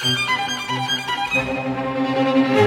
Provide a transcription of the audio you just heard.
うん。